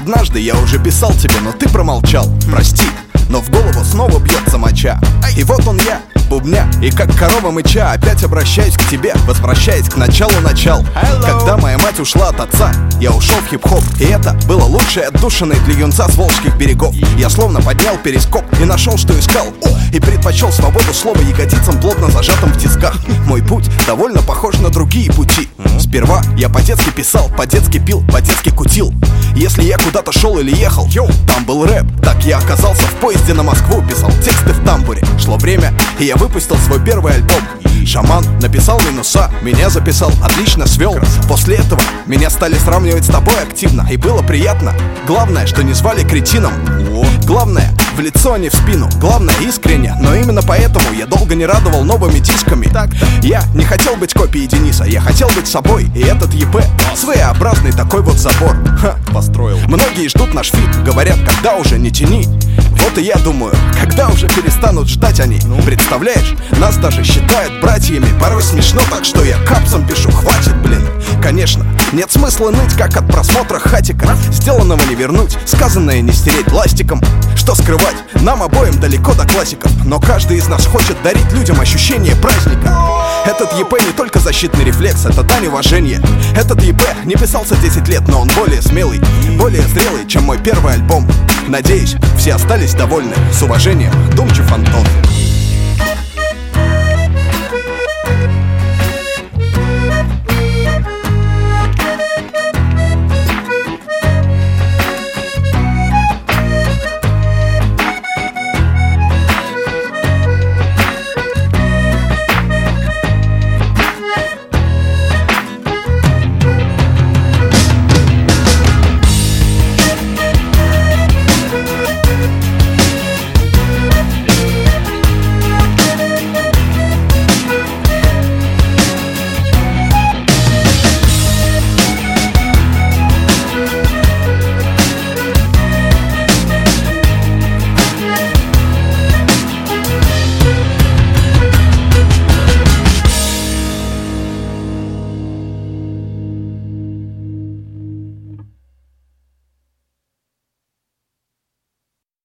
Однажды я уже писал тебе, но ты промолчал. Прости, но в голову снова бьется моча. И вот он я, бубня И как корова мыча опять обращаюсь к тебе. Возвращаясь к началу начал. Когда моя мать ушла от отца Я ушел в хип-хоп. И это было лучшее отдушиной для юнца с волжских берегов. Я словно поднял перископ И нашел, что искал. И предпочел свободу слова ягодицам Плотно зажатым в тисках. Мой путь довольно похож на другие пути. Сперва я по-детски писал, по-детски пил, по-детски кутил. Если я куда-то шел или ехал, там был рэп. Так я оказался в поезде на Москву Писал тексты в тамбуре. Шло время, и я выпустил свой первый альбом. Шаман написал минуса, меня записал, отлично свел. После этого меня стали сравнивать с тобой активно И было приятно. Главное, что не звали кретином. Главное, в лицо, не в спину. Главное, искренне. Но именно поэтому я долго не радовал новыми дисками. Так Я не хотел быть копией Дениса Я хотел быть собой. И этот EP Своеобразный такой вот забор. Ха, Построил. Многие ждут наш feat Говорят, когда уже не тяни вот и я думаю, когда уже перестанут ждать они? Представляешь, нас даже считают братьями. Порой смешно так, что я капсом пишу. Хватит, блин. Конечно, нет смысла ныть, как от просмотра Хатико. Сделанного не вернуть, сказанное не стереть ластиком Что скрывать, нам обоим далеко до классиков. Но каждый из нас хочет дарить людям ощущение праздника. Этот ЕП не только защитный рефлекс, это дань уважения. Этот ЕП не писался 10 лет, но он более смелый Более зрелый, чем мой первый альбом. Надеюсь, все остались довольны. С уважением, Думчив Антон